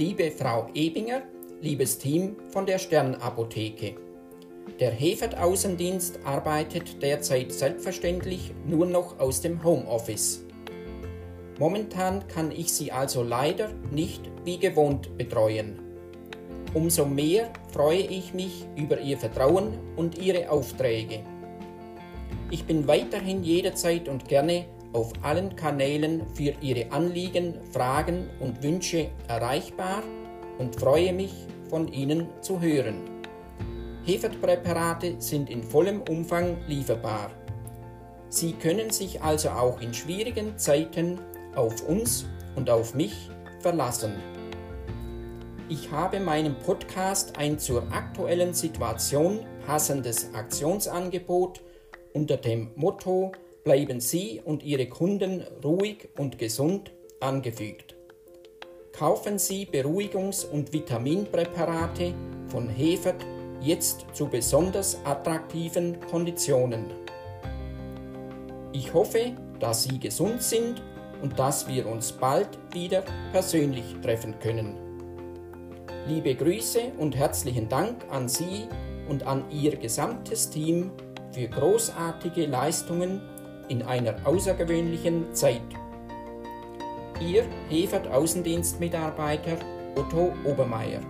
Liebe Frau Ebinger, liebes Team von der Sternapotheke. Der Hefert-Außendienst arbeitet derzeit selbstverständlich nur noch aus dem Homeoffice. Momentan kann ich Sie also leider nicht wie gewohnt betreuen. Umso mehr freue ich mich über Ihr Vertrauen und Ihre Aufträge. Ich bin weiterhin jederzeit und gerne auf allen Kanälen für Ihre Anliegen, Fragen und Wünsche erreichbar und freue mich, von Ihnen zu hören. Hefertpräparate sind in vollem Umfang lieferbar. Sie können sich also auch in schwierigen Zeiten auf uns und auf mich verlassen. Ich habe meinem Podcast ein zur aktuellen Situation passendes Aktionsangebot unter dem Motto bleiben Sie und Ihre Kunden ruhig und gesund angefügt. Kaufen Sie Beruhigungs- und Vitaminpräparate von Hefert jetzt zu besonders attraktiven Konditionen. Ich hoffe, dass Sie gesund sind und dass wir uns bald wieder persönlich treffen können. Liebe Grüße und herzlichen Dank an Sie und an Ihr gesamtes Team für großartige Leistungen in einer außergewöhnlichen Zeit. Ihr Hefert Außendienstmitarbeiter Otto Obermeier